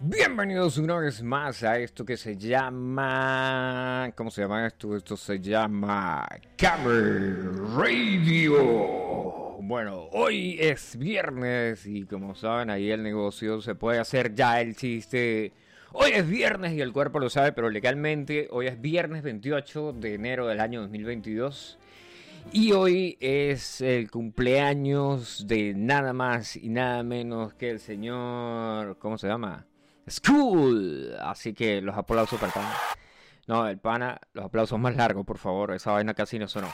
Bienvenidos una vez más a esto que se llama... ¿Cómo se llama esto? Esto se llama Camel Radio. Bueno, hoy es viernes y como saben ahí el negocio se puede hacer ya el chiste. Hoy es viernes y el cuerpo lo sabe, pero legalmente hoy es viernes 28 de enero del año 2022. Y hoy es el cumpleaños de nada más y nada menos que el señor... ¿Cómo se llama? School. Así que los aplausos para el pana. No, el pana, los aplausos más largos, por favor. Esa vaina casi no sonó.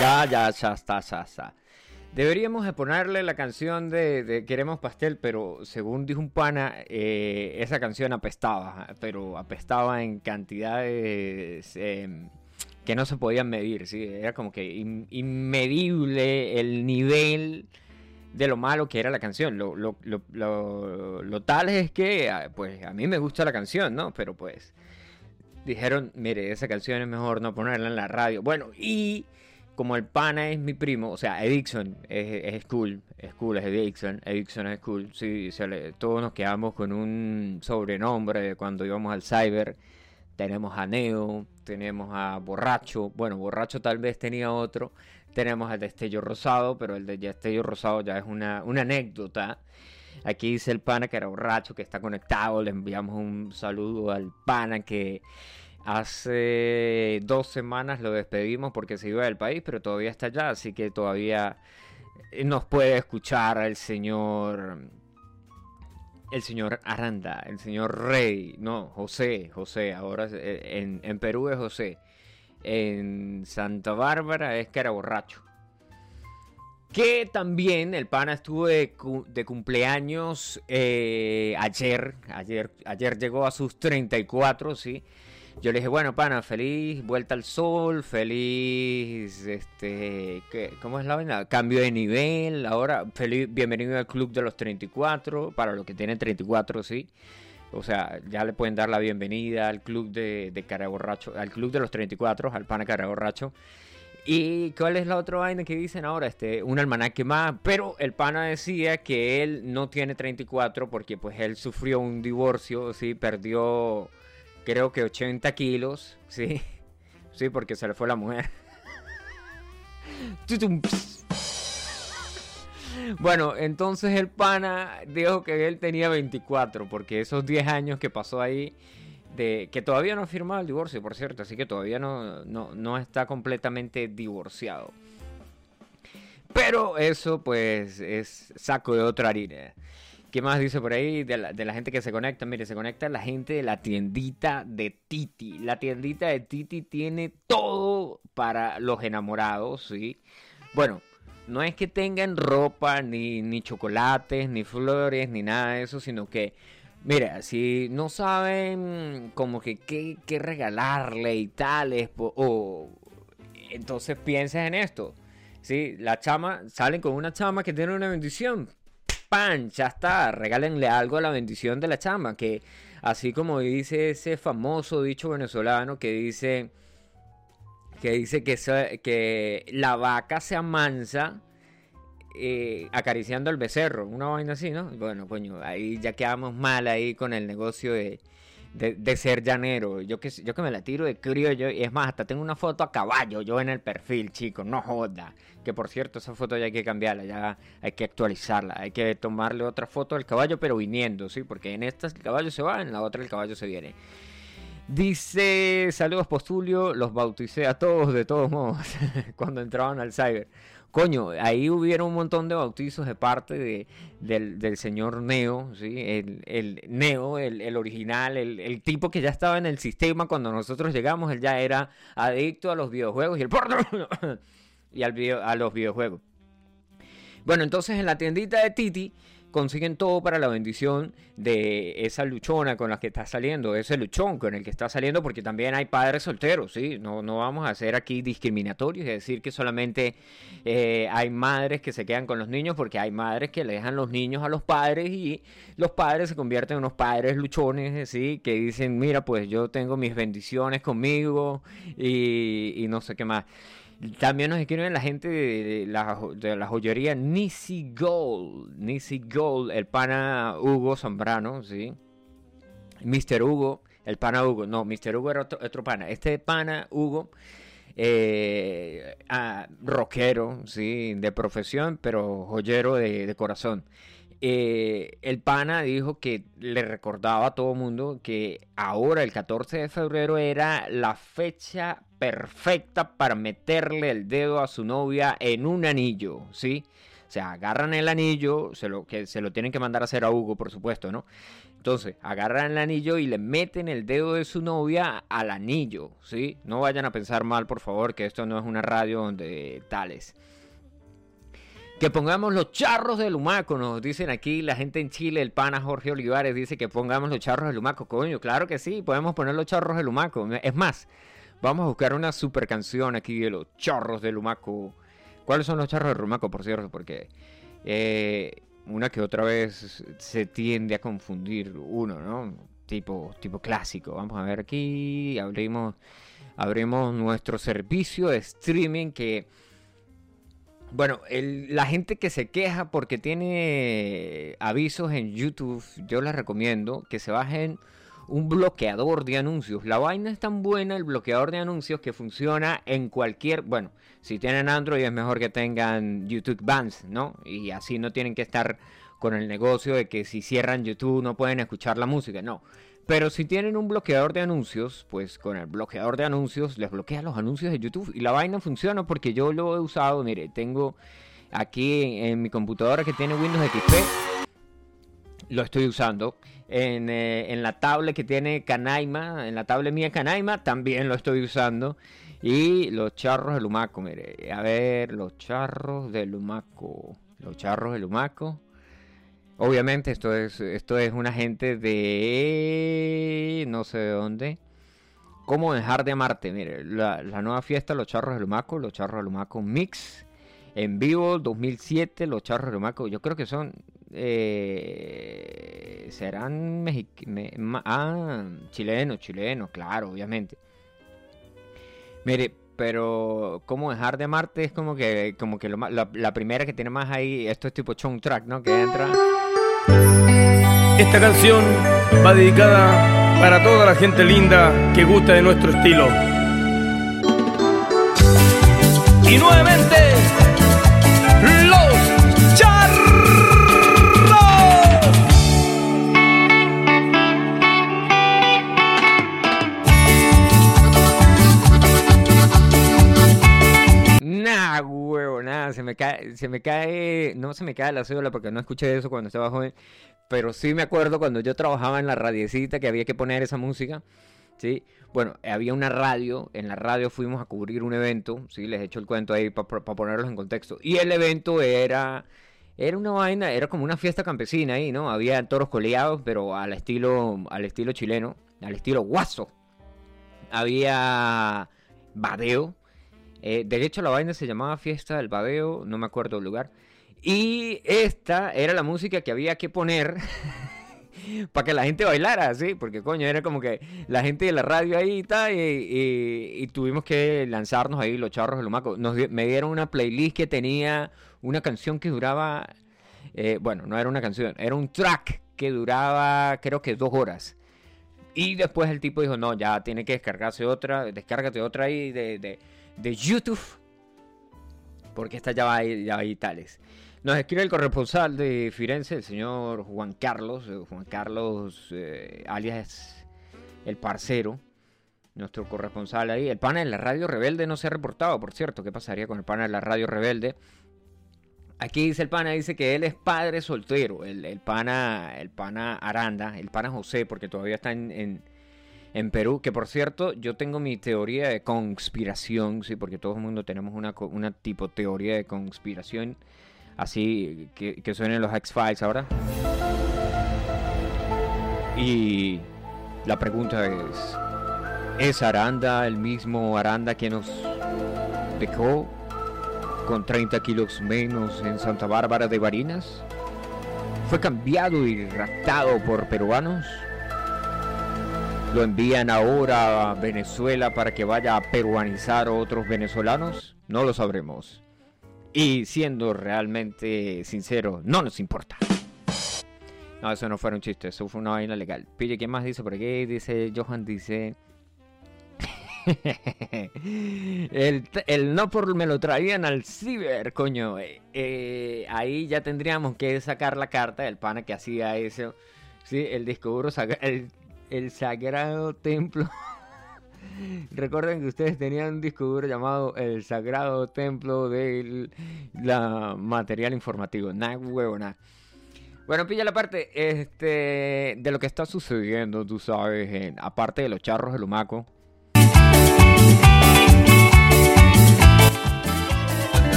Ya, ya, ya está, ya está. Deberíamos de ponerle la canción de, Queremos Pastel, pero según dijo un pana, eh, esa canción apestaba, pero apestaba en cantidades em, que no se podían medir, ¿sí? Era como que inmedible el nivel de lo malo que era la canción. Lo, lo, lo, lo, tal es que, ah, pues, a mí me gusta la canción, ¿no? Pero pues, dijeron, mire, esa canción es mejor no ponerla en la radio. Bueno, y como el pana es mi primo, o sea, Edixon es, es cool, es cool, es Edixon, Edixon es cool. Sí, todos nos quedamos con un sobrenombre cuando íbamos al cyber. Tenemos a Neo, tenemos a Borracho. Bueno, Borracho tal vez tenía otro. Tenemos al Destello Rosado, pero el de Destello Rosado ya es una, una anécdota. Aquí dice el pana que era borracho, que está conectado. Le enviamos un saludo al pana que Hace dos semanas lo despedimos porque se iba del país, pero todavía está allá, así que todavía nos puede escuchar el señor. El señor Aranda, el señor Rey, no, José, José, ahora en, en Perú es José, en Santa Bárbara es que era borracho. Que también el pana estuvo de, cumpleaños eh, ayer, ayer, ayer llegó a sus 34, sí. Yo le dije, bueno, pana, feliz vuelta al sol, feliz, este, ¿qué, ¿cómo es la vaina? Cambio de nivel, ahora, feliz, bienvenido al club de los 34, para los que tienen 34, sí. O sea, ya le pueden dar la bienvenida al club de, de Borracho, al club de los 34, al pana Borracho. ¿Y cuál es la otra vaina que dicen ahora? Este, un almanaque más. Pero el pana decía que él no tiene 34 porque pues él sufrió un divorcio, sí, perdió creo que 80 kilos, ¿sí? Sí, porque se le fue la mujer. Bueno, entonces el pana dijo que él tenía 24, porque esos 10 años que pasó ahí, de, que todavía no ha firmado el divorcio, por cierto, así que todavía no, no, no está completamente divorciado. Pero eso pues es saco de otra harina. ¿Qué más dice por ahí de la, gente que se conecta? Mire, se conecta la gente de la tiendita de Titi. La tiendita de Titi tiene todo para los enamorados, ¿sí? Bueno, no es que tengan ropa, ni, ni chocolates, ni flores, ni nada de eso, sino que, mira, si no saben como que qué, regalarle y tales, o, entonces pienses en esto. ¿sí? La chama, salen con una chama que tiene una bendición pan, ya está, regálenle algo a la bendición de la chama, que así como dice ese famoso dicho venezolano que dice que dice que, que la vaca se amansa eh, acariciando el becerro, una vaina así, ¿no? Bueno, coño, ahí ya quedamos mal ahí con el negocio de, de, ser llanero. Yo que, yo que me la tiro de criollo. Y es más, hasta tengo una foto a caballo yo en el perfil, chicos. No joda. Que por cierto, esa foto ya hay que cambiarla. Ya hay que actualizarla. Hay que tomarle otra foto al caballo, pero viniendo, ¿sí? Porque en esta el caballo se va, en la otra el caballo se viene. Dice, saludos Postulio, los bauticé a todos de todos modos cuando entraban al cyber coño, ahí hubieron un montón de bautizos de parte de, del, señor Neo, ¿sí? el, Neo, el, original, el, tipo que ya estaba en el sistema cuando nosotros llegamos, él ya era adicto a los videojuegos y el y al a los videojuegos. Bueno, entonces en la tiendita de Titi consiguen todo para la bendición de esa luchona con la que está saliendo, ese luchón con el que está saliendo, porque también hay padres solteros, ¿sí? No, no vamos a ser aquí discriminatorios y decir que solamente eh, hay madres que se quedan con los niños, porque hay madres que le dejan los niños a los padres y los padres se convierten en unos padres luchones, ¿sí? Que dicen, mira, pues yo tengo mis bendiciones conmigo y, y no sé qué más. También nos escriben la gente de la, de la joyería Nisi Gold. Nisi Gold, el pana Hugo Zambrano, ¿sí? Mr. Hugo, el pana Hugo. No, Mr. Hugo era otro, pana. Este pana Hugo, eh, ah, rockero, ¿sí? De profesión, pero joyero de corazón. Eh, el pana dijo que le recordaba a todo mundo que ahora el 14 de febrero era la fecha perfecta para meterle el dedo a su novia en un anillo, ¿sí? O sea, agarran el anillo, se lo, que se lo tienen que mandar a hacer a Hugo, por supuesto, ¿no? Entonces, agarran el anillo y le meten el dedo de su novia al anillo, ¿sí? No vayan a pensar mal, por favor, que esto no es una radio donde tales. Que pongamos los charros de Lumaco, nos dicen aquí la gente en Chile, el pana Jorge Olivares dice que pongamos los charros de Lumaco. Coño, claro que sí, podemos poner los charros de Lumaco. Es más, vamos a buscar una super canción aquí de los charros de Lumaco. ¿Cuáles son los charros de Lumaco, por cierto? Porque eh, una que otra vez se tiende a confundir uno, ¿no? Tipo, tipo clásico. Vamos a ver aquí, abrimos, abrimos nuestro servicio de streaming que bueno, la gente que se queja porque tiene avisos en YouTube, yo les recomiendo que se bajen un bloqueador de anuncios. La vaina es tan buena, el bloqueador de anuncios, que funciona en cualquier... Bueno, si tienen Android es mejor que tengan YouTube Bands, ¿no? Y así no tienen que estar con el negocio de que si cierran YouTube no pueden escuchar la música. No, pero si tienen un bloqueador de anuncios, pues con el bloqueador de anuncios les bloquea los anuncios de YouTube y la vaina funciona porque yo lo he usado. Mire, tengo aquí en, mi computadora que tiene Windows XP, lo estoy usando. En, eh, en, la tablet que tiene Canaima, en la tablet mía Canaima, también lo estoy usando. Y los charros de Lumaco, mire, a ver, los charros de Lumaco. Los charros de Lumaco. Obviamente esto es, esto es una gente de no sé de dónde. ¿Cómo dejar de amarte? Mire, la, nueva fiesta Los Charros de Lumaco, Los Charros de Lumaco Mix, en vivo 2007, Los Charros de Lumaco, yo creo que son, eh, serán mexicanos, ah, chilenos, chilenos, claro, obviamente. Mire, pero cómo dejar de amarte es como que, como que la, la, primera que tiene más ahí, esto es tipo chong track, ¿no? Que entra... Esta canción va dedicada para toda la gente linda que gusta de nuestro estilo. Y nuevamente, se me cae, se me cae, no se me cae la cédula porque no escuché eso cuando estaba joven, pero sí me acuerdo cuando yo trabajaba en la radiecita que había que poner esa música, ¿sí? Bueno, había una radio, en la radio fuimos a cubrir un evento, ¿sí? Les he hecho el cuento ahí para ponerlos en contexto, y el evento era... Era una vaina, era como una fiesta campesina ahí, ¿no? Había toros coleados, pero al estilo, al estilo chileno, al estilo guaso. Había badeo, eh, de hecho, la vaina se llamaba Fiesta del Badeo, no me acuerdo el lugar. Y esta era la música que había que poner para que la gente bailara, ¿sí? Porque coño, era como que la gente de la radio ahí está, y, tuvimos que lanzarnos ahí los charros de Lumaco. Nos, me dieron una playlist que tenía una canción que duraba, eh, bueno, no era una canción, era un track que duraba creo que dos horas. Y después el tipo dijo, no, ya tiene que descargarse otra, descárgate otra ahí de YouTube. Porque esta ya va, ya va tales. Nos escribe el corresponsal de Firenze, el señor Juan Carlos, eh, Juan Carlos eh, alias el parcero, nuestro corresponsal ahí. El pana de la radio rebelde no se ha reportado, por cierto. ¿Qué pasaría con el pana de la radio rebelde? Aquí dice el pana, dice que él es padre soltero. El, el pana, el pana Aranda, el pana José, porque todavía está en Perú, que por cierto, yo tengo mi teoría de conspiración, sí, porque todo el mundo tenemos una, una tipo teoría de conspiración, así que, que suenen los X-Files ahora. Y la pregunta es, ¿es Aranda el mismo Aranda que nos dejó con 30 kilos menos en Santa Bárbara de Barinas? ¿Fue cambiado y raptado por peruanos? Lo envían ahora a Venezuela para que vaya a peruanizar a otros venezolanos? no lo sabremos. Y siendo realmente sincero, no nos importa. No, eso no fue un chiste, eso fue una vaina legal. Pille, ¿quién más dice por aquí? Dice Johan, dice... el, no por me lo traían al ciber, coño. Eh, eh, ahí ya tendríamos que sacar la carta del pana que hacía eso. Sí, el disco duro, el, el sagrado templo. Recuerden que ustedes tenían un disco duro llamado El Sagrado Templo del la material informativo. Nada huevona. Bueno, pilla la parte este, de lo que está sucediendo, tú sabes, aparte de los charros de Lumaco.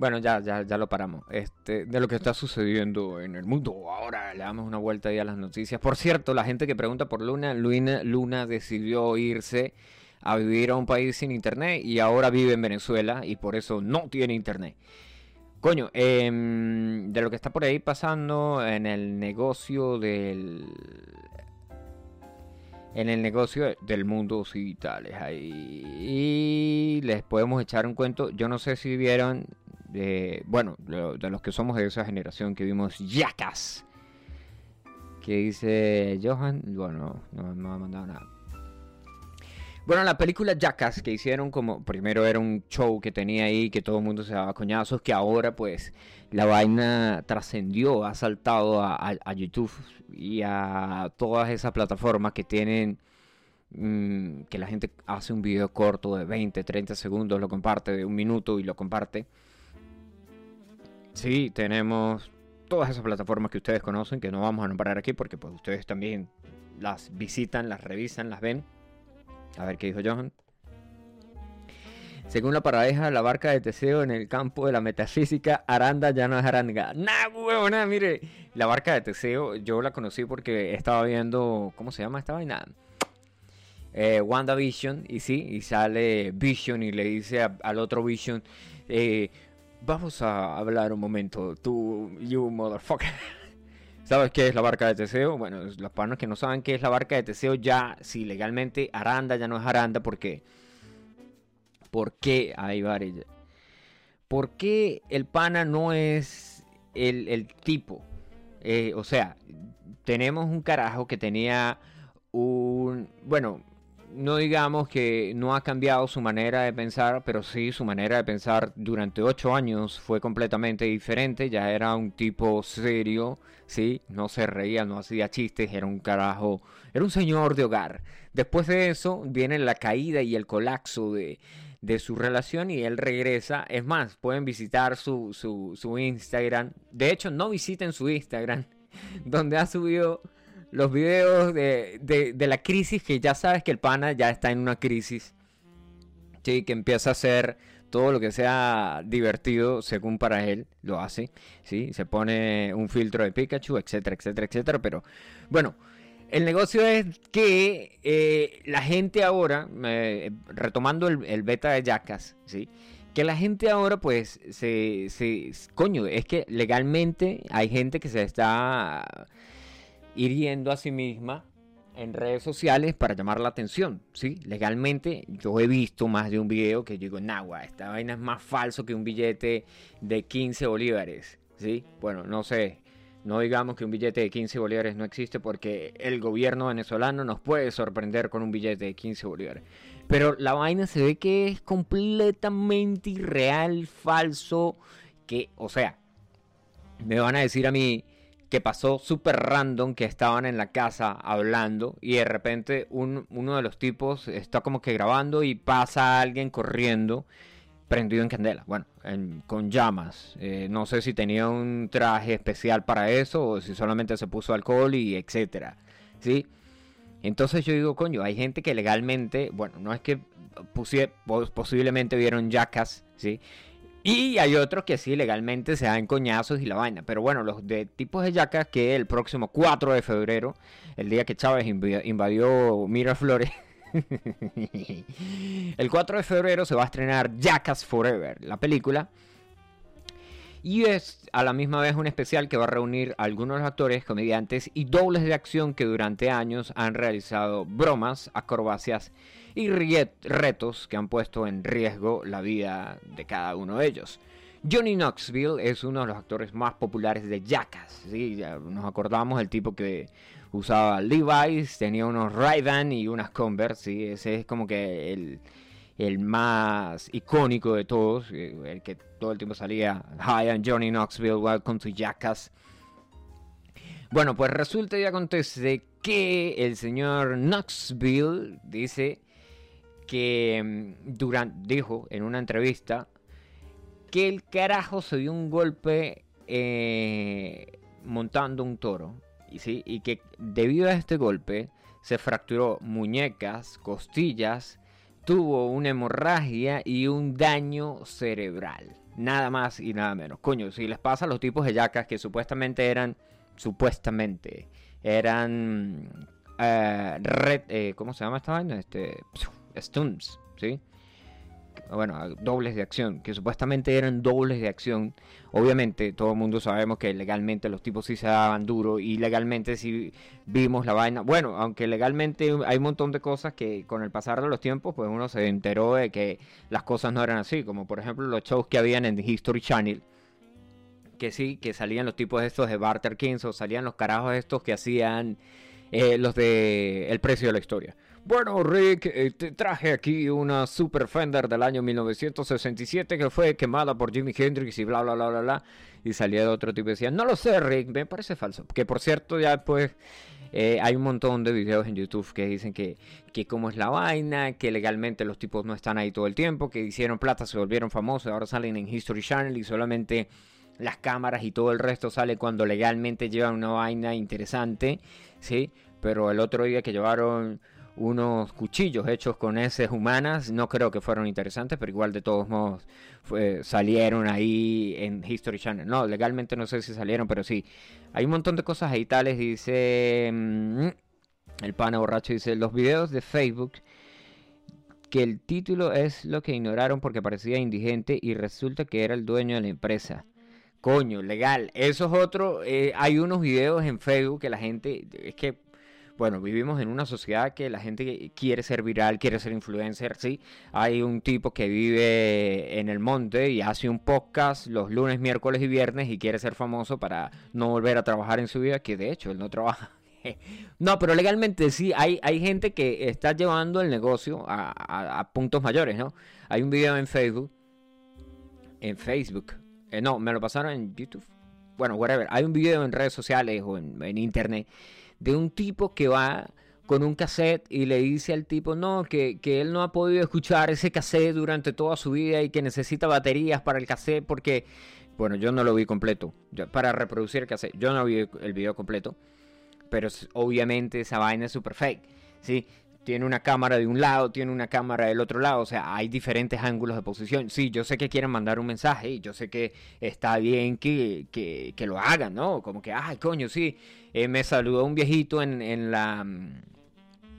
Bueno, ya, ya, ya lo paramos. Este, de lo que está sucediendo en el mundo. Ahora le damos una vuelta a las noticias. Por cierto, la gente que pregunta por Luna, Luna, Luna decidió irse a vivir a un país sin internet y ahora vive en Venezuela y por eso no tiene internet. Coño, em, de lo que está por ahí pasando en el negocio del en el negocio del mundo digitales. Ahí y les podemos echar un cuento. Yo no sé si vieron, bueno, de los que somos de esa generación que vimos Yacas. Que dice Johan, bueno, no, me ha mandado nada. Bueno, la película Jackass que hicieron como primero era un show que tenía ahí que todo el mundo se daba coñazos, que ahora pues la vaina trascendió, ha saltado a, YouTube y a todas esas plataformas que tienen mm, que la gente hace un video corto de 20, 30 segundos, lo comparte de un minuto y lo comparte. Sí, tenemos todas esas plataformas que ustedes conocen, que no vamos a nombrar aquí porque pues ustedes también las visitan, las revisan, las ven. A ver qué dijo Johan. Según la paradeja, la barca de Teseo en el campo de la metafísica, Aranda ya no es Aranga. Nah, huevona, mire. La barca de Teseo, yo la conocí porque estaba viendo. ¿Cómo se llama esta vaina? Eh, WandaVision. Y sí, y sale Vision y le dice al otro Vision: eh, Vamos a hablar un momento, tú, you motherfucker. ¿Sabes qué es la barca de Teseo? Bueno, los panos que no saben qué es la barca de Teseo, ya, si legalmente Aranda ya no es Aranda, ¿por qué? ¿Por qué? Ahí va ¿Por qué el pana no es el, tipo? Eh, o sea, tenemos un carajo que tenía un... Bueno, no digamos que no ha cambiado su manera de pensar, pero sí su manera de pensar durante ocho años fue completamente diferente. Ya era un tipo serio, sí, no se reía, no hacía chistes, era un carajo, era un señor de hogar. Después de eso viene la caída y el colapso de, de su relación y él regresa. Es más, pueden visitar su, su, su Instagram. De hecho, no visiten su Instagram, donde ha subido los videos de, de, la crisis, que ya sabes que el pana ya está en una crisis. Sí, que empieza a hacer todo lo que sea divertido según para él lo hace. ¿sí? Se pone un filtro de Pikachu, etcétera, etcétera, etcétera. Pero bueno, el negocio es que eh, la gente ahora, retomando el, beta de Jackass, ¿sí? que la gente ahora pues se, se... Coño, es que legalmente hay gente que se está hiriendo a sí misma en redes sociales para llamar la atención, ¿sí? Legalmente yo he visto más de un video que digo, nagua, esta vaina es más falso que un billete de 15 bolívares, ¿sí? Bueno, no sé, no digamos que un billete de 15 bolívares no existe porque el gobierno venezolano nos puede sorprender con un billete de 15 bolívares. Pero la vaina se ve que es completamente irreal, falso, que, o sea, me van a decir a mí que pasó súper random, que estaban en la casa hablando y de repente uno de los tipos está como que grabando y pasa alguien corriendo prendido en candela, bueno, con llamas. Eh, no sé si tenía un traje especial para eso o si solamente se puso alcohol y etcétera, ¿sí? Entonces yo digo, coño, hay gente que legalmente, bueno, no es que posiblemente vieron yacas, ¿sí? Y hay otros que sí, legalmente se dan coñazos y la vaina. Pero bueno, los de tipos de yacas que el próximo 4 de febrero, el día que Chávez invadió Miraflores, el 4 de febrero se va a estrenar Jackass Forever, la película. Y es a la misma vez un especial que va a reunir a algunos actores, comediantes y dobles de acción que durante años han realizado bromas, acrobacias y retos que han puesto en riesgo la vida de cada uno de ellos. Johnny Knoxville es uno de los actores más populares de Jackass. ¿sí? nos acordamos del tipo que usaba Levi's, tenía unos ray y unas Converse. ¿sí? Ese es como que el, el más icónico de todos, eh, el que todo el tiempo salía, Hi, I'm Johnny Knoxville, welcome to Jackass. Bueno, pues resulta y acontece que el señor Knoxville dice que mm, durante, dijo en una entrevista que el carajo se dio un golpe eh, montando un toro. ¿sí? y que debido a este golpe se fracturó muñecas, costillas, tuvo una hemorragia y un daño cerebral. Nada más y nada menos. Coño, si les pasa a los tipos de yacas que supuestamente eran, supuestamente, eran, eh, eh, ¿cómo se llama esta vaina? Este, stunts, ¿sí? Bueno, dobles de acción, que supuestamente eran dobles de acción. Obviamente, todo el mundo sabemos que legalmente los tipos sí se daban duro y legalmente sí vimos la vaina. Bueno, aunque legalmente hay un montón de cosas que con el pasar de los tiempos, pues uno se enteró de que las cosas no eran así, como por ejemplo los shows que habían en History Channel. Que sí, que salían los tipos estos de Barter Kings o salían los carajos estos que hacían eh, los de El precio de la historia. Bueno, Rick, eh, te traje aquí una Super Fender del año 1967 que fue quemada por Jimi Hendrix y bla, bla, bla, bla, bla. Y salía de otro tipo y decía, no lo sé, Rick, me parece falso. Que por cierto, ya después eh, hay un montón de videos en YouTube que dicen que, que cómo es la vaina, que legalmente los tipos no están ahí todo el tiempo, que hicieron plata, se volvieron famosos, ahora salen en History Channel y solamente las cámaras y todo el resto sale cuando legalmente llevan una vaina interesante, ¿sí? Pero el otro día que llevaron unos cuchillos hechos con heces humanas. No creo que fueron interesantes, pero igual de todos modos salieron ahí en History Channel. No, legalmente no sé si salieron, pero sí. Hay un montón de cosas ahí tales. Dice mm, el pana borracho, dice los videos de Facebook que el título es lo que ignoraron porque parecía indigente y resulta que era el dueño de la empresa. Coño, legal. Eso es otro. Eh, hay unos videos en Facebook que la gente. Es que bueno, vivimos en una sociedad que la gente quiere ser viral, quiere ser influencer, ¿sí? Hay un tipo que vive en el monte y hace un podcast los lunes, miércoles y viernes y quiere ser famoso para no volver a trabajar en su vida, que de hecho él no trabaja. No, pero legalmente sí, hay, hay gente que está llevando el negocio a, puntos mayores, ¿no? Hay un video en Facebook, en Facebook, eh, no, me lo pasaron en YouTube, bueno, whatever, hay un video en redes sociales o en internet de un tipo que va con un cassette y le dice al tipo, no, que, él no ha podido escuchar ese cassette durante toda su vida y que necesita baterías para el cassette porque, bueno, yo no lo vi completo, para reproducir el cassette, yo no vi el video completo, pero obviamente esa vaina es super fake, ¿sí? Tiene una cámara de un lado, tiene una cámara del otro lado, o sea, hay diferentes ángulos de posición. Sí, yo sé que quieren mandar un mensaje y yo sé que está bien que, que, lo hagan, ¿no? Como que, ay, coño, sí, eh, me saludó un viejito en, en la... Mm,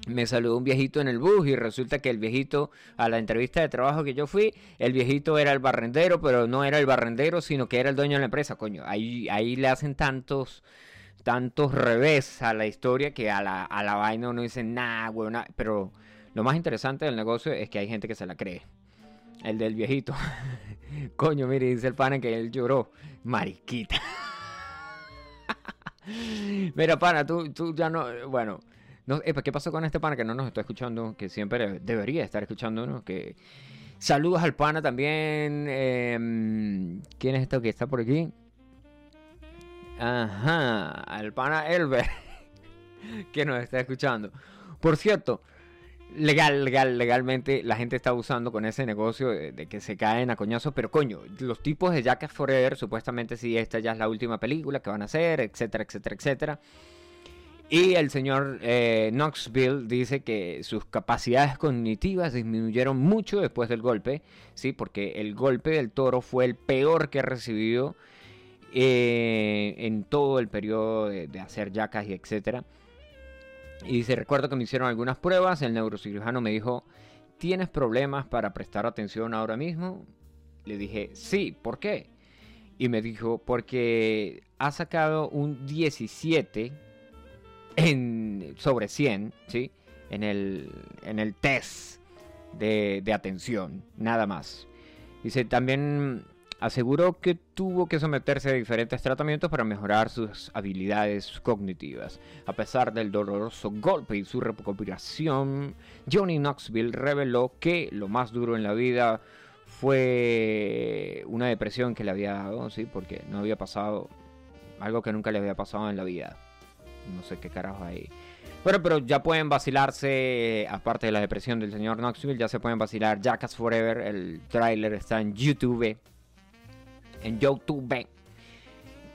me saludó un viejito en el bus y resulta que el viejito, a la entrevista de trabajo que yo fui, el viejito era el barrendero, pero no era el barrendero, sino que era el dueño de la empresa, coño. Ahí, ahí le hacen tantos tantos revés a la historia que a la, a la vaina uno dice, nah, weón, pero lo más interesante del negocio es que hay gente que se la cree. El del viejito. Coño, mire, dice el pana que él lloró. Mariquita. Mira, pana, tú, tú ya no. Bueno, no, ¿qué pasó con este pana que no nos está escuchando? Que siempre debería estar escuchándonos. Que saludos al pana también. Em, ¿Quién es esto que está por aquí? Ajá, al pana Elber que nos está escuchando. Por cierto, legal, legal, legalmente la gente está usando con ese negocio de, que se caen a coñazos, pero coño, los tipos de Jackass Forever, supuestamente si esta ya es la última película que van a hacer, etcétera, etcétera, etcétera. Y el señor eh, Knoxville dice que sus capacidades cognitivas disminuyeron mucho después del golpe, sí, porque el golpe del toro fue el peor que ha recibido eh, en todo el periodo de, hacer yacas y etcétera. Y dice, recuerdo que me hicieron algunas pruebas, el neurocirujano me dijo, ¿tienes problemas para prestar atención ahora mismo? Le dije, sí, ¿por qué? y me dijo, porque ha sacado un 17 en, sobre 100, ¿sí? En el, en el test de, de atención, nada más. Dice, también aseguró que tuvo que someterse a diferentes tratamientos para mejorar sus habilidades cognitivas. A pesar del doloroso golpe y su recuperación, Johnny Knoxville reveló que lo más duro en la vida fue una depresión que le había dado, ¿sí? porque no había pasado algo que nunca le había pasado en la vida. No sé qué carajo hay. Bueno, pero ya pueden vacilarse, aparte de la depresión del señor Knoxville, ya se pueden vacilar Jackass Forever. El tráiler está en YouTube. En YouTube.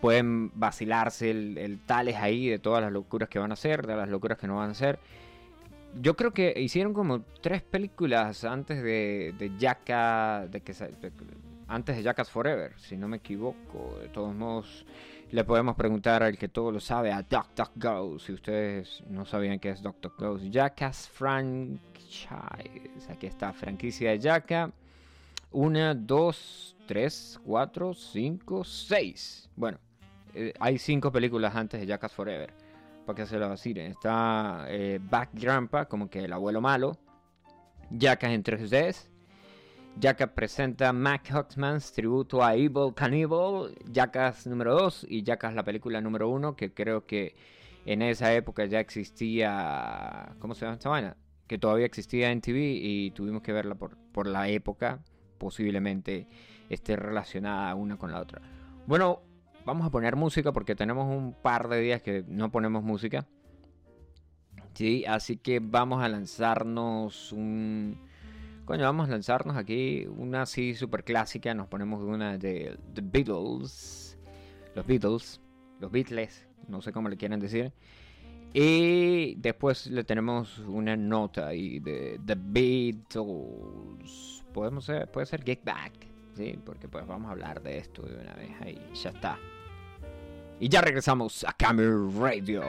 Pueden vacilarse el, tales ahí de todas las locuras que van a hacer, de las locuras que no van a hacer. Yo creo que hicieron como tres películas antes de, de Jackass, antes de Jackass Forever, si no me equivoco. De todos modos, le podemos preguntar al que todo lo sabe, a DuckDuckGo, si ustedes no sabían qué es DuckDuckGo. Jackass Franchise, aquí está, franquicia de Jackass. Una, dos, tres, cuatro, cinco, seis. Bueno, eh, hay cinco películas antes de Jackass Forever. Para que se lo vacilen. Está eh, Back Grandpa, como que el abuelo malo. Jackass en 3D. Jackass presenta Mac Huxman's tributo a Evil Cannibal, Jackass número 2 y Jackass la película número 1, que creo que en esa época ya existía, ¿cómo se llama esta vaina? Que todavía existía en TV y tuvimos que verla por, por la época, posiblemente esté relacionada una con la otra. Bueno, vamos a poner música porque tenemos un par de días que no ponemos música. Sí, así que vamos a lanzarnos un Coño, vamos a lanzarnos aquí una así super clásica. Nos ponemos una de The Beatles. Los Beatles. Los Beatles. No sé cómo le quieren decir. Y después le tenemos una nota ahí de The Beatles. Podemos ser, puede ser Get Back. Sí, porque pues vamos a hablar de esto de una vez. Ahí ya está. Y ya regresamos a Camera Radio.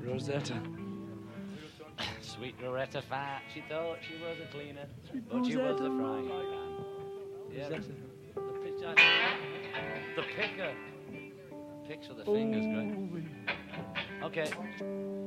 Rosetta. Sweet Loretta Fat, she thought she was a cleaner, but she was a frying pan. Yeah, the, the pitch The picker. Picks with the fingers, great. Okay.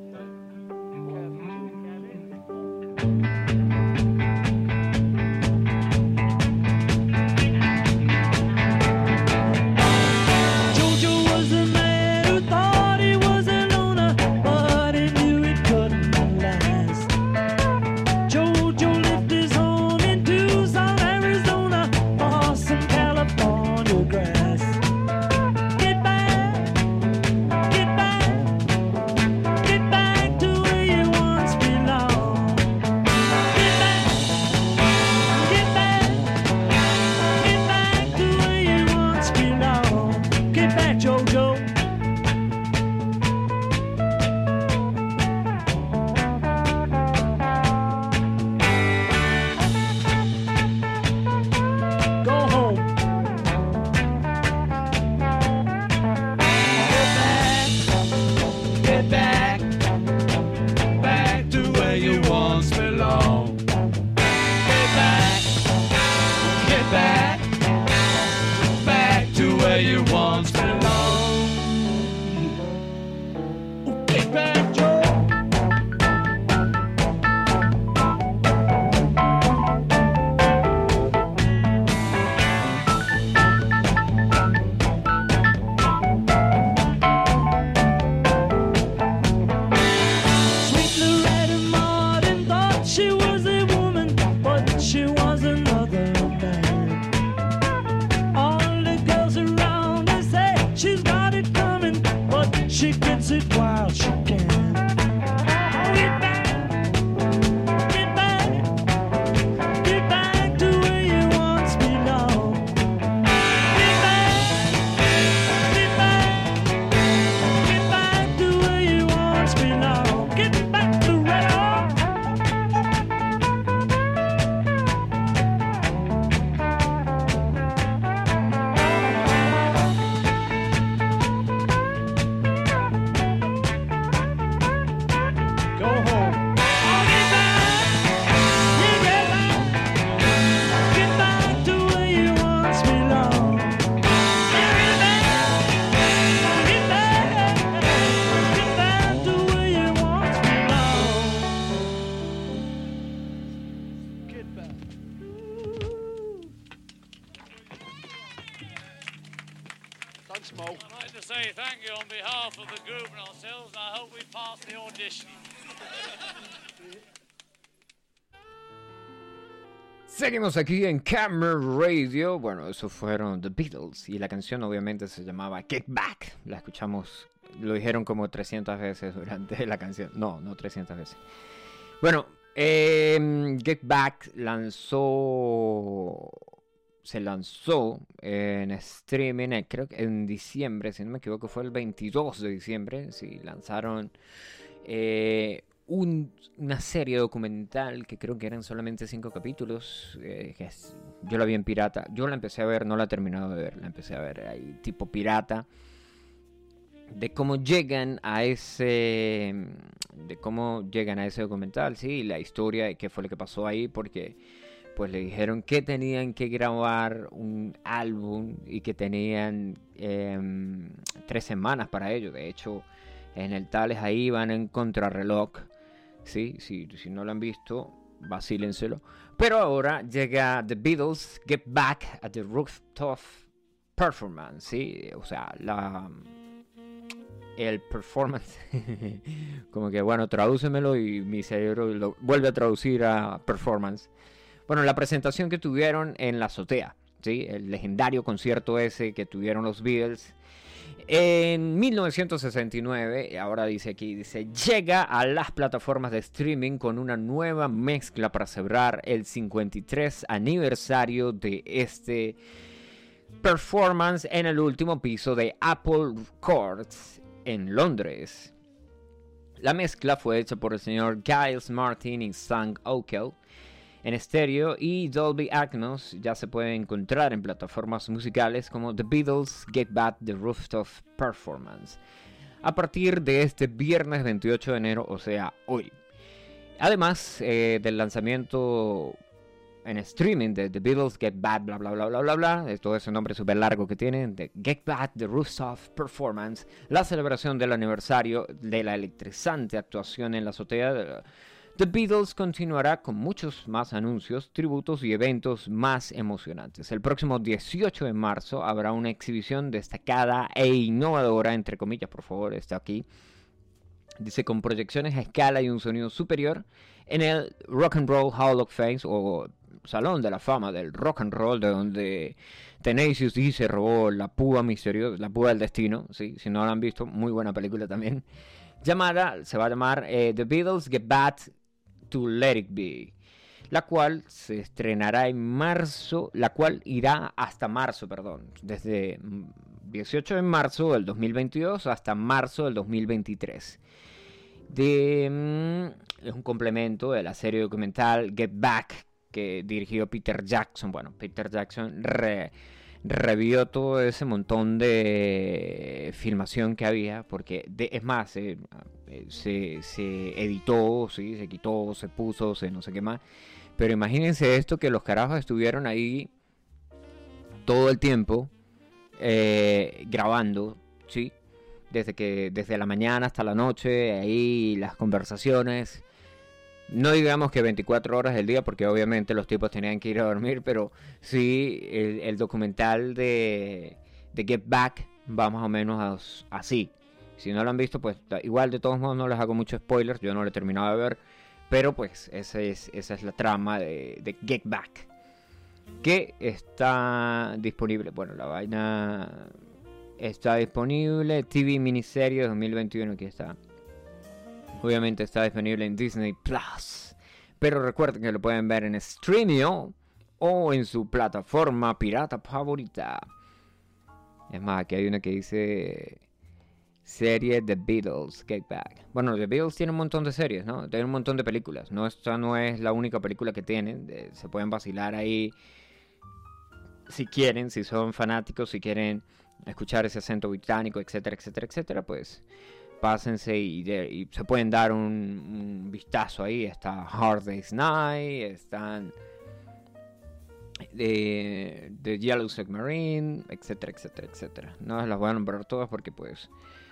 Thanks, Mo. I'd like to say thank you on behalf of the group and ourselves. I hope we pass the audition. Seguimos aquí en Camera Radio. Bueno, esos fueron The Beatles y la canción obviamente se llamaba Get Back. La escuchamos, lo dijeron como 300 veces durante la canción. No, no 300 veces. Bueno, eh, Get Back lanzó, se lanzó en streaming, eh, creo que en diciembre, si no me equivoco, fue el 22 de diciembre. Sí, lanzaron eh, un- una serie documental que creo que eran solamente cinco capítulos. eh, yo la vi en pirata. Yo la empecé a ver, no la he terminado de ver. La empecé a ver ahí tipo pirata. De cómo llegan a ese. De cómo llegan a ese documental, sí, la historia y qué fue lo que pasó ahí, porque pues le dijeron que tenían que grabar un álbum y que tenían em, tres semanas para ello. De hecho, en el Tales ahí van en contrarreloj. Sí, si, si no lo han visto, vacílenselo. Pero ahora llega The Beatles Get Back at the Rooftop Performance. Sí, o sea, la. El performance. Como que, bueno, tradúcemelo y mi cerebro lo vuelve a traducir a performance. Bueno, la presentación que tuvieron en la azotea. ¿sí? El legendario concierto ese que tuvieron los Beatles. En 1969, ahora dice aquí, dice, llega a las plataformas de streaming con una nueva mezcla para celebrar el 53 aniversario de este performance en el último piso de Apple Courts en Londres. La mezcla fue hecha por el señor Giles Martin y Sang Okel en estéreo y Dolby Atmos ya se puede encontrar en plataformas musicales como The Beatles Get Back the Rooftop Performance a partir de este viernes 28 de enero, o sea, hoy. Además eh, del lanzamiento en streaming de The Beatles Get Back, bla bla bla bla bla bla, todo ese nombre súper largo que tienen, de Get Back the Rooftop Performance, la celebración del aniversario de la electrizante actuación en la azotea de The Beatles continuará con muchos más anuncios, tributos y eventos más emocionantes. El próximo 18 de marzo habrá una exhibición destacada e innovadora, entre comillas, por favor, está aquí. Dice con proyecciones a escala y un sonido superior en el Rock and Roll Hall of Fame o Salón de la Fama del Rock and Roll, de donde Tenacious D se robó la púa misteriosa, la púa del destino. Si no la han visto, muy buena película también. Llamada, se va a llamar eh, The Beatles Get Back to Let It Be, la cual se estrenará en marzo, la cual irá hasta marzo, perdón, desde mm, 18 de marzo del 2022 hasta marzo del 2023. De, mm, es un complemento de la serie documental Get Back que dirigió Peter Jackson. Bueno, Peter Jackson re- revió todo ese montón de filmación que había, porque de- es más, eh, eh, se, se editó, ¿sí? se quitó, se puso, se no sé qué más. Pero imagínense esto que los carajos estuvieron ahí todo el tiempo eh, grabando, ¿sí? Desde que desde la mañana hasta la noche, ahí las conversaciones. No digamos que 24 horas del día, porque obviamente los tipos tenían que ir a dormir, pero sí el, documental de, Get Back va más o menos as- así. Si no lo han visto, pues igual de todos modos no les hago muchos spoilers, yo no lo he terminado de ver, pero pues esa es, esa es la trama de, de Get Back. Que está disponible, bueno, la vaina está disponible, TV miniserie 2021, aquí está. Obviamente está disponible en Disney Plus. Pero recuerden que lo pueden ver en Streamio o en su plataforma pirata favorita. Es más, aquí hay una que dice serie The Beatles, Get Back. Bueno, The Beatles tiene un montón de series, ¿no? Tiene un montón de películas. No, esta no es la única película que tienen. Se pueden vacilar ahí si quieren, si son fanáticos, si quieren escuchar ese acento británico, etcétera, etcétera, etcétera, pues pásense y, se pueden dar un, vistazo ahí. Está Hard Day's Night, están de, de Yellow Submarine, etcétera, etcétera, etcétera. No las voy a nombrar todas porque pues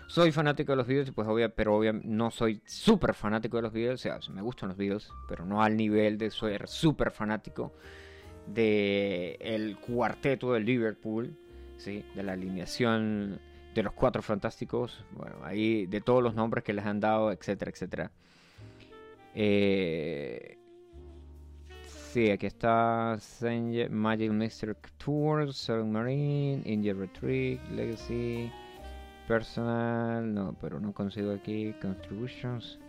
soy fanático de los videos, pues obvia, pero obviamente no soy súper fanático de los videos. O sea, me gustan los videos, pero no al nivel de ser súper fanático de el cuarteto de Liverpool. ¿sí? de la alineación de los cuatro fantásticos, bueno, ahí de todos los nombres que les han dado, etcétera, etcétera. Eh, sí, aquí está Magic Mystery Tour, Submarine, India Retreat, Legacy, Personal, no, pero no consigo aquí, Contributions.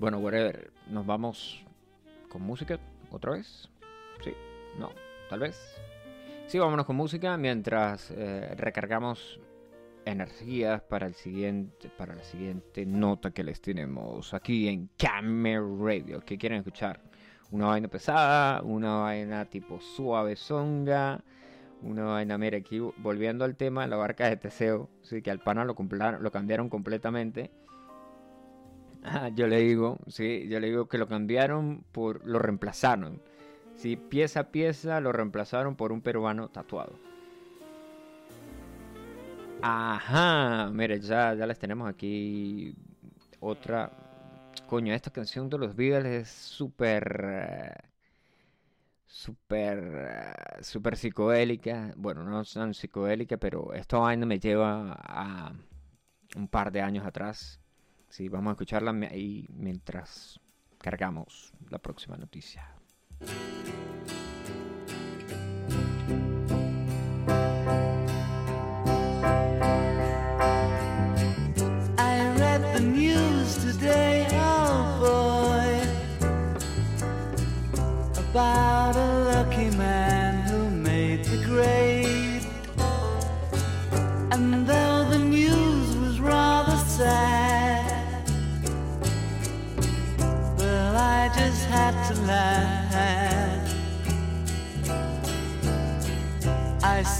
Bueno, whatever, nos vamos con música otra vez. Sí, no, tal vez. Sí, vámonos con música mientras eh, recargamos energías para el siguiente, para la siguiente nota que les tenemos aquí en Camera Radio. ¿Qué quieren escuchar? Una vaina pesada, una vaina tipo suave songa, una vaina, mira, aquí volviendo al tema la barca de Teseo, sí, que al pana lo, lo cambiaron completamente. Ah, yo le digo, sí, yo le digo que lo cambiaron por, lo reemplazaron. Sí, pieza a pieza lo reemplazaron por un peruano tatuado. Ajá, mire, ya, ya les tenemos aquí otra. Coño, esta canción de los Beatles es súper. Súper. Súper psicodélica. Bueno, no tan psicodélica, pero esta vaina me lleva a un par de años atrás. Sí, vamos a escucharla ahí mientras cargamos la próxima noticia. I read the news today, oh about a lucky man who made the grade. And though the news was rather sad, well, I just had to laugh.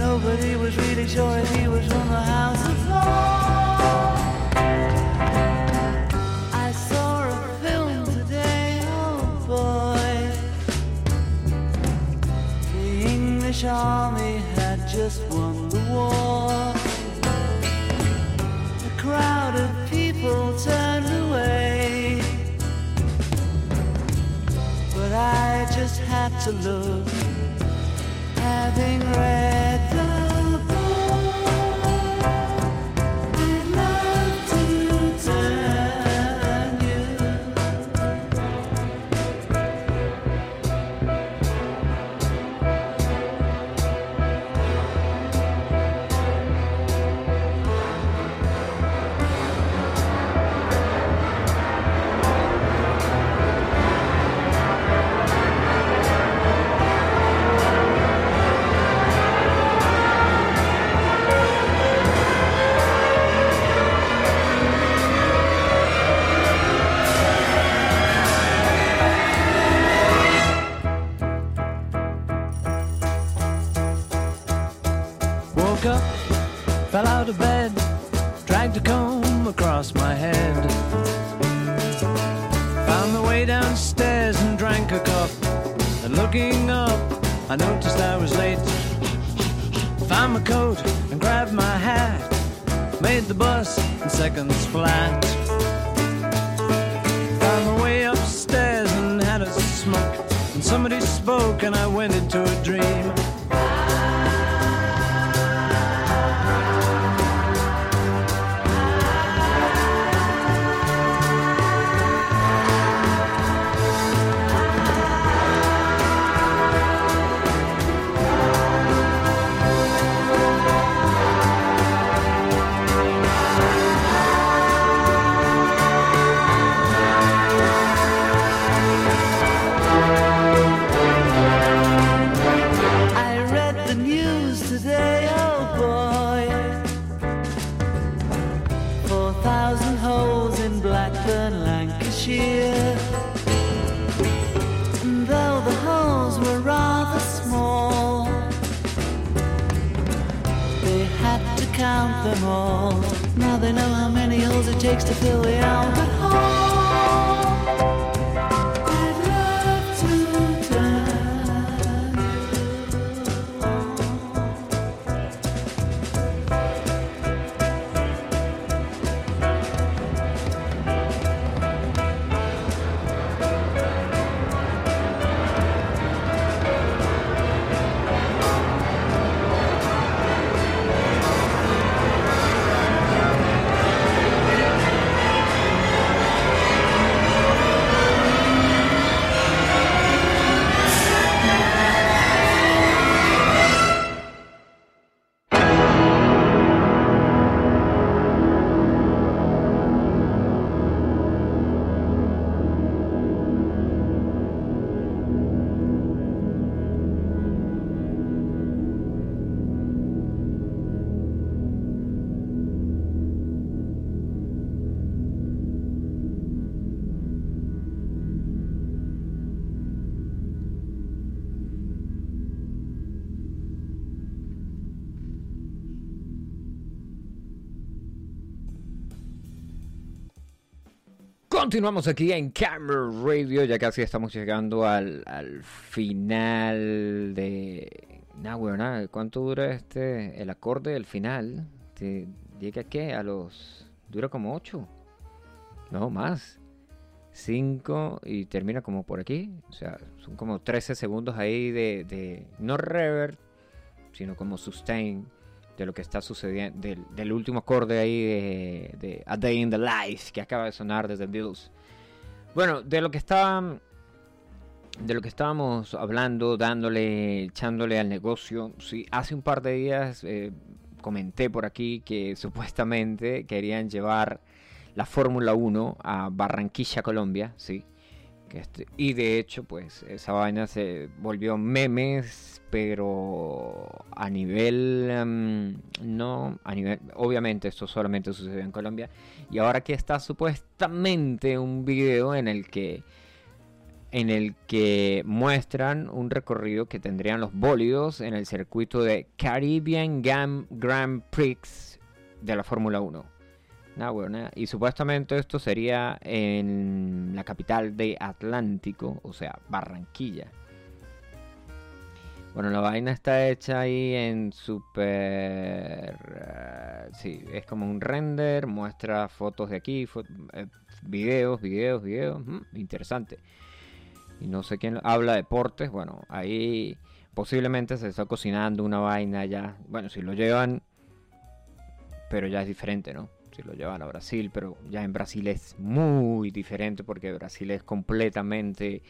Nobody was really sure if he was from the House of. I saw a film today, oh boy. The English army had just won the war. A crowd of people turned away. But I just had to look, having read I noticed Continuamos aquí en Camera Radio, ya casi estamos llegando al, al final de... Nah, nada, ¿cuánto dura este, el acorde del final? ¿Te llega qué? A los... dura como 8. No, más. 5 y termina como por aquí. O sea, son como 13 segundos ahí de... de no reverb, sino como sustain de lo que está sucediendo, del, último acorde ahí de, A Day in the Life que acaba de sonar desde Beatles. Bueno, de lo que estaba, de lo que estábamos hablando, dándole, echándole al negocio, sí, hace un par de días eh, comenté por aquí que supuestamente querían llevar la Fórmula 1 a Barranquilla, Colombia, sí. Este- y de hecho, pues esa vaina se volvió memes, pero a nivel em, no, a nivel, obviamente esto solamente sucedió en Colombia. Y ahora aquí está supuestamente un video en el que en el que muestran un recorrido que tendrían los bólidos en el circuito de Caribbean Grand Prix de la Fórmula 1. Nada. Y supuestamente esto sería en la capital de Atlántico, o sea, Barranquilla. Bueno, la vaina está hecha ahí en super... eh, sí, es como un render, muestra fotos de aquí, fo- eh, videos, videos, videos. mm, interesante. Y no sé quién habla de deportes. Bueno, ahí posiblemente se está cocinando una vaina ya. Bueno, si lo llevan, pero ya es diferente, ¿no? Si lo llevan a Brasil, pero ya en Brasil es muy diferente porque Brasil es completamente...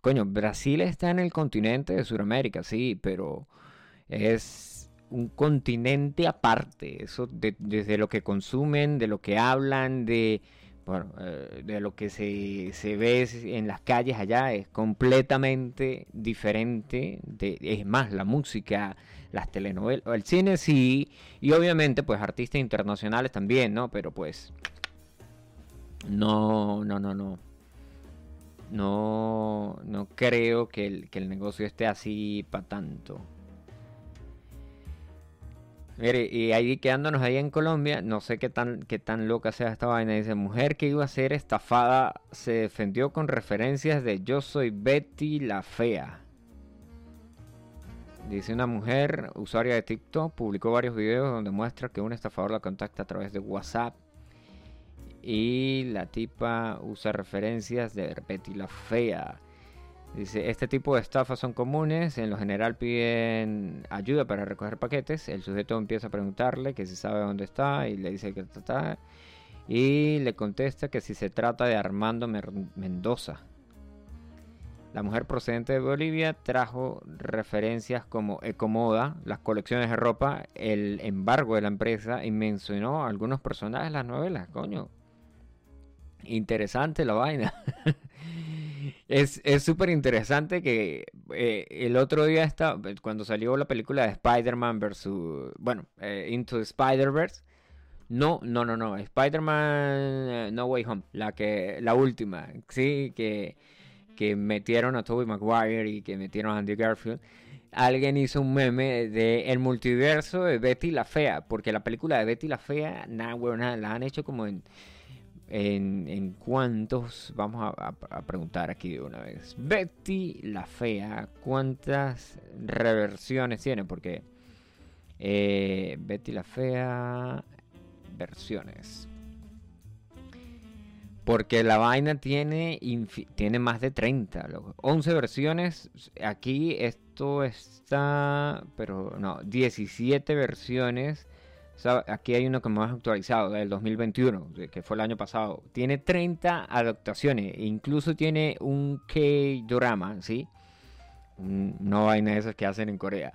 Coño, Brasil está en el continente de Sudamérica, sí, pero es un continente aparte. Eso de- desde lo que consumen, de lo que hablan, de, bueno, eh, de lo que se, se ve en las calles allá es completamente diferente. Es más, la música, las telenovelas, el cine sí, y obviamente pues artistas internacionales también, ¿no? Pero pues no, no, no, no. No, no creo que el, que el negocio esté así para tanto. Mire, y ahí quedándonos ahí en Colombia, no sé qué tan, qué tan loca sea esta vaina. Dice, mujer que iba a ser estafada se defendió con referencias de Yo soy Betty la Fea. Dice una mujer, usuaria de TikTok, publicó varios videos donde muestra que un estafador la contacta a través de WhatsApp. Y la tipa usa referencias de Betty Fea. Dice, este tipo de estafas son comunes, en lo general piden ayuda para recoger paquetes, el sujeto empieza a preguntarle que si sabe dónde está y le dice que está y le contesta que si se trata de Armando Mendoza. La mujer procedente de Bolivia trajo referencias como Ecomoda, las colecciones de ropa, el embargo de la empresa y mencionó a algunos personajes de las novelas, coño. Interesante la vaina. Es súper interesante que eh, el otro día está, cuando salió la película de Spider-Man versus, bueno, eh, Into Spider-Verse. No, no, no, no, Spider-Man eh, No Way Home, la que, la última, sí, que, que metieron a Tobey Maguire y que metieron a Andy Garfield. alguien hizo un meme de el multiverso de Betty la Fea, porque la película de Betty la Fea, nada, nada, la han hecho como en, en, en cuántos, vamos a preguntar aquí de una vez. Betty la Fea, ¿cuántas reversiones tiene? Porque eh, Betty la Fea, versiones. Porque la vaina tiene, tiene más de 30, loco. 11 versiones. Aquí esto está, pero no, 17 versiones. Aquí hay uno que más actualizado, del 2021, de- que fue el año pasado. Tiene 30 adaptaciones. Incluso tiene un K-drama, ¿sí? Una vaina de esas que hacen en Corea.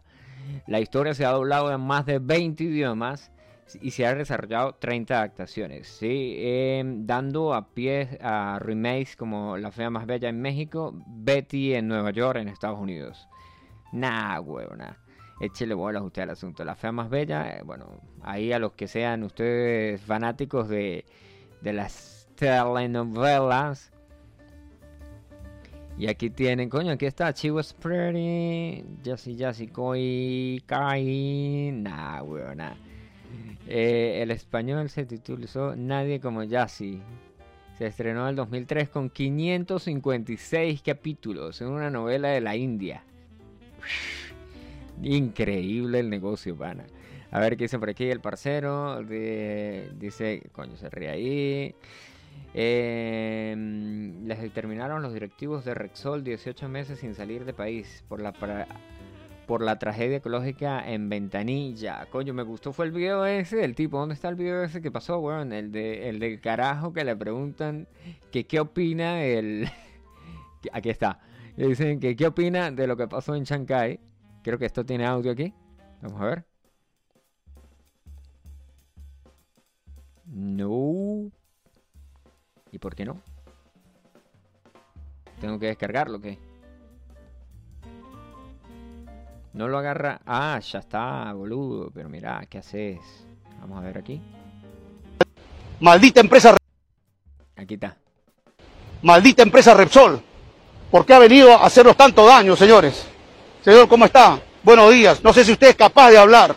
La historia se ha doblado en más de 20 idiomas y se ha desarrollado 30 adaptaciones, ¿sí? Em, dando a pie a remakes como La Fea Más Bella en México, Betty en Nueva York, en Estados Unidos. Nah, huevona. Échele bolas usted al asunto. La Fea Más Bella, eh, bueno, ahí a los que sean ustedes fanáticos de, de las telenovelas. Y aquí tienen, coño, aquí está She Was Pretty, Jassy Jassy Koi Kai. Nah, huevona. Eh, el español se tituló Nadie como Yassi. Se estrenó en el 2003 con 556 capítulos en una novela de la India. Increíble el negocio, pana. A ver qué dice por aquí el parcero. dice, coño, se ríe ahí. Eh, les determinaron los directivos de Rexol 18 meses sin salir de país por la por la tragedia ecológica en Ventanilla. Coño, me gustó fue el video ese del tipo. ¿Dónde está el video ese que pasó, weón? El, de, el del carajo que le preguntan que qué opina el... Aquí está. Le dicen que qué opina de lo que pasó en Chancay. Creo que esto tiene audio aquí. Vamos a ver. No. ¿Y por qué no? ¿Tengo que descargarlo qué? No lo agarra. Ah, ya está, boludo. Pero mira, ¿qué haces? Vamos a ver aquí. Maldita empresa, Aquí está. maldita empresa Repsol. ¿Por qué ha venido a hacernos tanto daño, señores? Señor, ¿cómo está? Buenos días. No sé si usted es capaz de hablar.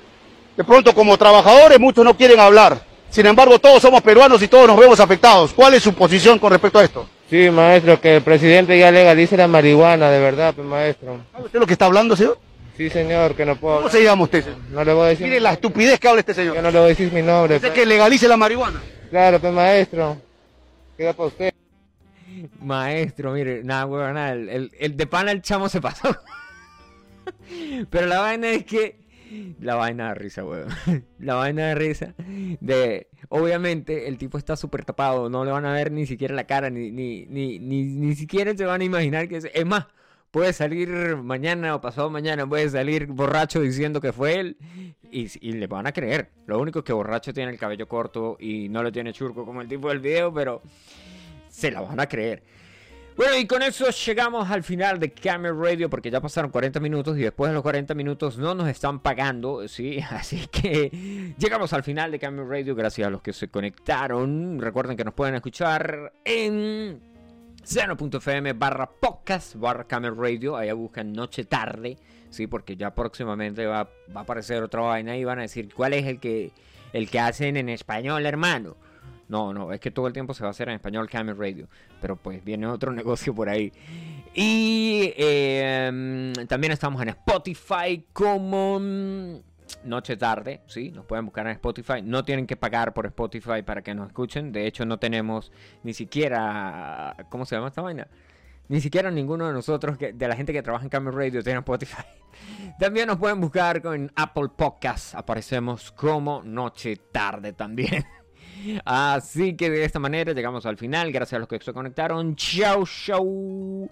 De pronto, como trabajadores, muchos no quieren hablar. Sin embargo, todos somos peruanos y todos nos vemos afectados. ¿Cuál es su posición con respecto a esto? Sí, maestro, que el presidente ya legalice la marihuana, de verdad, pues, maestro. ¿Sabe usted lo que está hablando, señor? Sí, señor, que no puedo ¿Cómo se llama usted, señor? No le voy a decir. Mire la estupidez que habla este señor. Yo no le voy a decir mi nombre. Dice pues. que legalice la marihuana. Claro, pues, maestro. Queda para usted. Maestro, mire, nada, weón, nada. El, el, el de pana, el chamo se pasó. Pero la vaina es que. La vaina de risa, weón. La vaina de risa. De. Obviamente, el tipo está súper tapado. No le van a ver ni siquiera la cara. Ni, ni, ni, ni, ni siquiera se van a imaginar que es. Es más, puede salir mañana o pasado mañana. Puede salir borracho diciendo que fue él. Y, y le van a creer. Lo único es que borracho tiene el cabello corto y no lo tiene churco como el tipo del video, pero se la van a creer. Bueno, y con eso llegamos al final de Camel Radio porque ya pasaron 40 minutos y después de los 40 minutos no nos están pagando, ¿sí? Así que llegamos al final de Camel Radio gracias a los que se conectaron. Recuerden que nos pueden escuchar en seno.fm barra podcast barra Camel Radio. Allá buscan Noche Tarde, ¿sí? Porque ya próximamente va, va a aparecer otra vaina y van a decir cuál es el que, el que hacen en español, hermano. No, no, es que todo el tiempo se va a hacer en español Camel Radio. Pero pues viene otro negocio por ahí. Y eh, también estamos en Spotify como mm, Noche Tarde, ¿sí? Nos pueden buscar en Spotify. No tienen que pagar por Spotify para que nos escuchen. De hecho, no tenemos ni siquiera... ¿Cómo se llama esta vaina? Ni siquiera ninguno de nosotros, que, de la gente que trabaja en Camel Radio, tiene Spotify. También nos pueden buscar con Apple Podcasts. Aparecemos como Noche Tarde también. Así que de esta manera llegamos al final. Gracias a los que se conectaron. Chau, chau.